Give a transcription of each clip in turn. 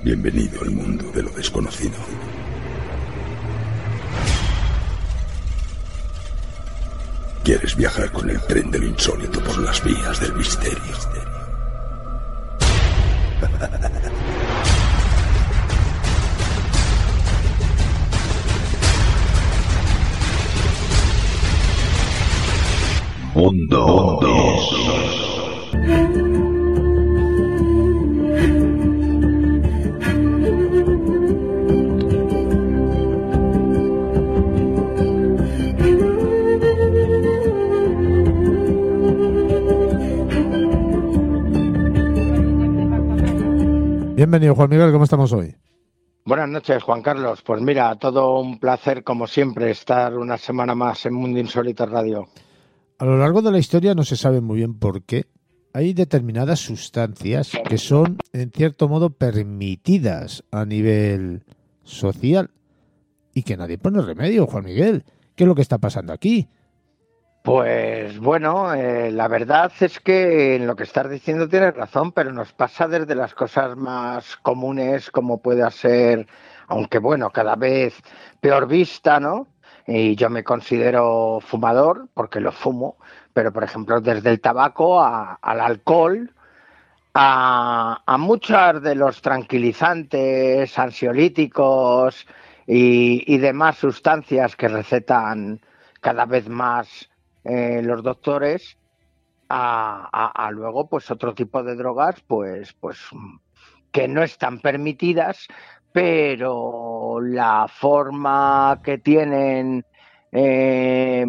Bienvenido al mundo de lo desconocido. ¿Quieres viajar con el tren de lo insólito por las vías del misterio? Mundo Bienvenido, Juan Miguel, ¿cómo estamos hoy? Buenas noches, Juan Carlos. Pues mira, todo un placer, como siempre, estar una semana más en Mundo Insólito Radio. A lo largo de la historia no se sabe muy bien por qué. Hay determinadas sustancias que son, en cierto modo, permitidas a nivel social y que nadie pone remedio, Juan Miguel. ¿Qué es lo que está pasando aquí? Pues bueno, eh, la verdad es que en lo que estás diciendo tienes razón, pero nos pasa desde las cosas más comunes como pueda ser, aunque bueno, cada vez peor vista, ¿no? Y yo me considero fumador porque lo fumo, pero por ejemplo desde el tabaco al alcohol, a, a muchos de los tranquilizantes, ansiolíticos y demás sustancias que recetan cada vez más eh, los doctores a, luego pues otro tipo de drogas pues pues que no están permitidas pero la forma que tienen eh,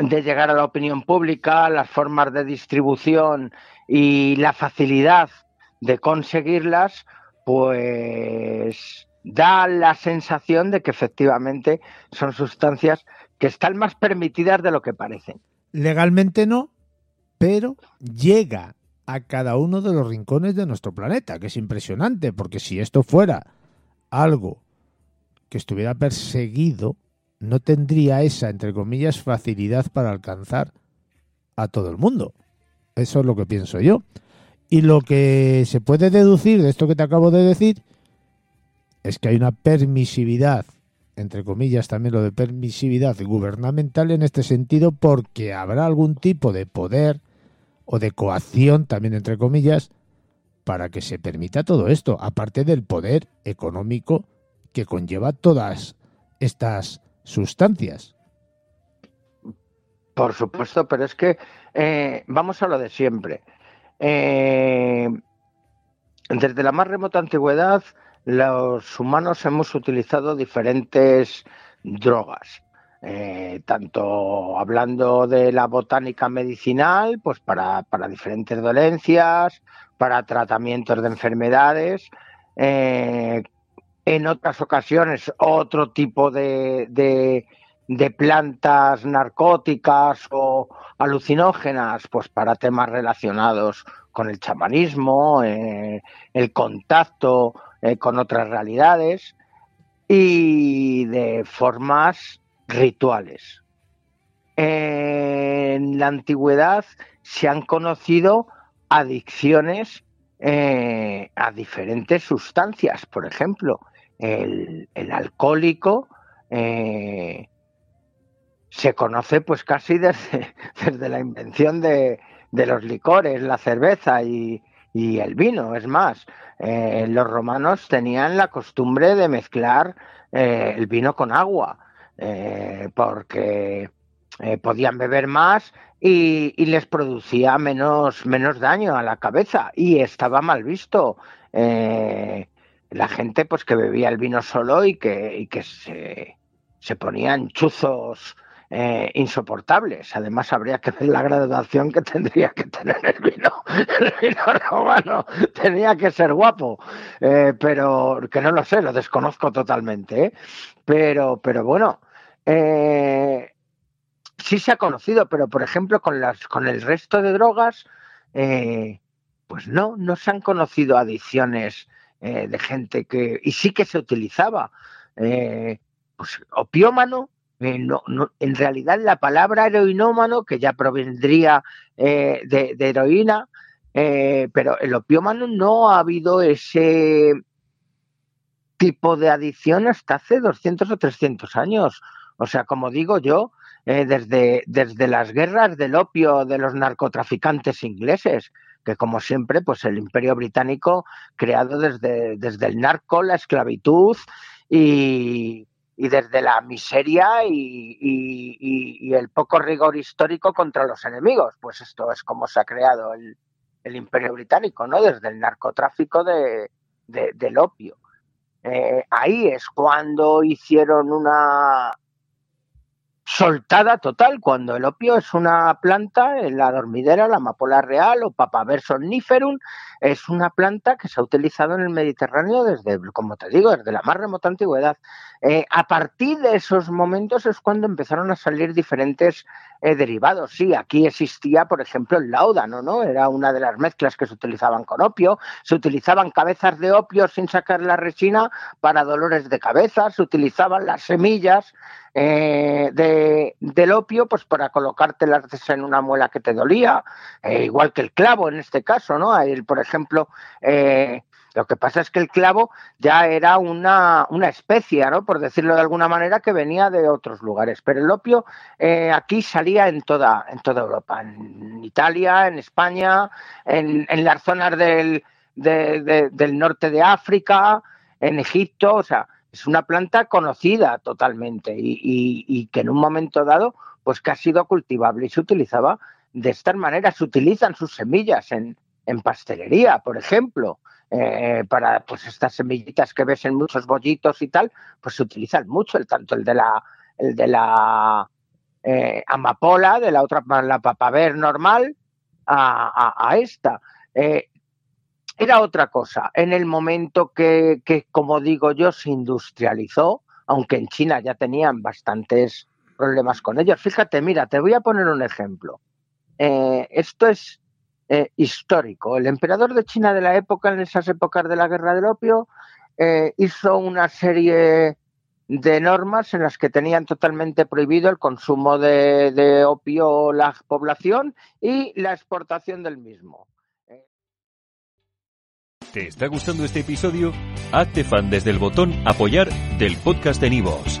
de llegar a la opinión pública las formas de distribución y la facilidad de conseguirlas pues da la sensación de que efectivamente son sustancias que están más permitidas de lo que parecen. Legalmente no, pero llega a cada uno de los rincones de nuestro planeta, que es impresionante, porque si esto fuera algo que estuviera perseguido, no tendría esa, entre comillas, facilidad para alcanzar a todo el mundo. Eso es lo que pienso yo. Y lo que se puede deducir de esto que te acabo de decir es que hay una permisividad entre comillas, también lo de permisividad gubernamental en este sentido, porque habrá algún tipo de poder o de coacción, también entre comillas, para que se permita todo esto, aparte del poder económico que conlleva todas estas sustancias. Por supuesto, pero es que eh, vamos a lo de siempre. Eh, desde la más remota antigüedad, los humanos hemos utilizado diferentes drogas. Eh, tanto hablando de la botánica medicinal, pues para, diferentes dolencias, para tratamientos de enfermedades, eh, en otras ocasiones otro tipo de, plantas narcóticas o alucinógenas, pues para temas relacionados con el chamanismo, eh, el contacto eh, con otras realidades y de formas rituales. En la antigüedad se han conocido adicciones eh, a diferentes sustancias, por ejemplo, el, alcohólico eh, se conoce pues casi desde, desde la invención de, de, los licores, la cerveza y, y el vino. Es más, eh, los romanos tenían la costumbre de mezclar eh, el vino con agua, eh, porque podían beber más y, les producía menos, menos daño a la cabeza y estaba mal visto. la gente pues que bebía el vino solo y que, y que se, se ponían chuzos eh, insoportables. Además, habría que ver la graduación que tendría que tener el vino, el vino romano. Tenía que ser guapo, eh, pero que no lo sé, lo desconozco totalmente. ¿eh? Pero, pero bueno, sí se ha conocido, pero por ejemplo, con, las, con el resto de drogas, pues no, no se han conocido adicciones de gente que. Y sí que se utilizaba. pues opiómano, eh, no, en realidad la palabra heroinómano, que ya provendría eh, de, heroína, eh, pero el opiómano no ha habido ese, tipo de adicción hasta hace 200 o 300 años. O sea, como digo yo, eh, desde, desde las guerras del opio de los narcotraficantes ingleses, que como siempre, pues el imperio británico creado desde, desde el narco, la esclavitud y, y desde la miseria y, el poco rigor histórico contra los enemigos. Pues esto es como se ha creado el, imperio británico, ¿no? Desde el narcotráfico de, del opio. Eh, ahí es cuando hicieron una soltada total, cuando el opio es una planta, en la dormidera, la amapola real o papaver somniferum, es una planta que se ha utilizado en el Mediterráneo desde, como te digo, desde la más remota antigüedad. Eh, a partir de esos momentos es cuando empezaron a salir diferentes eh, derivados. Sí, aquí existía, por ejemplo, el láudano, ¿no? Era una de las mezclas que se utilizaban con opio. Se utilizaban cabezas de opio sin sacar la resina para dolores de cabeza. Se utilizaban las semillas eh, de, del opio, pues para colocártelas en una muela que te dolía, igual que el clavo en este caso, ¿no? por eh, lo que pasa es que el clavo ya era una, una especie, ¿no? por decirlo de alguna manera, que venía de otros lugares. Pero el opio eh, aquí salía en toda, en toda Europa, en Italia, en España, en, las zonas del, del norte de África, en Egipto, o sea, es una planta conocida totalmente y, y, que en un momento dado, pues que ha sido cultivable y se utilizaba de esta manera. Se utilizan sus semillas en, en pastelería, por ejemplo, eh, para pues estas semillitas que ves en muchos bollitos y tal, pues se utilizan mucho, el, tanto el de la, el de la eh, amapola, de la otra, la papaver normal, a, esta. Eh, era otra cosa. En el momento que, que, como digo yo, se industrializó, aunque en China ya tenían bastantes problemas con ellos. Fíjate, mira, te voy a poner un ejemplo. esto es eh, histórico. El emperador de China de la época, en esas épocas de la guerra del opio, eh, hizo una serie de normas en las que tenían totalmente prohibido el consumo de, de opio la población y la exportación del mismo. ¿Te está gustando este episodio? Hazte fan desde el botón apoyar del podcast de Nivos.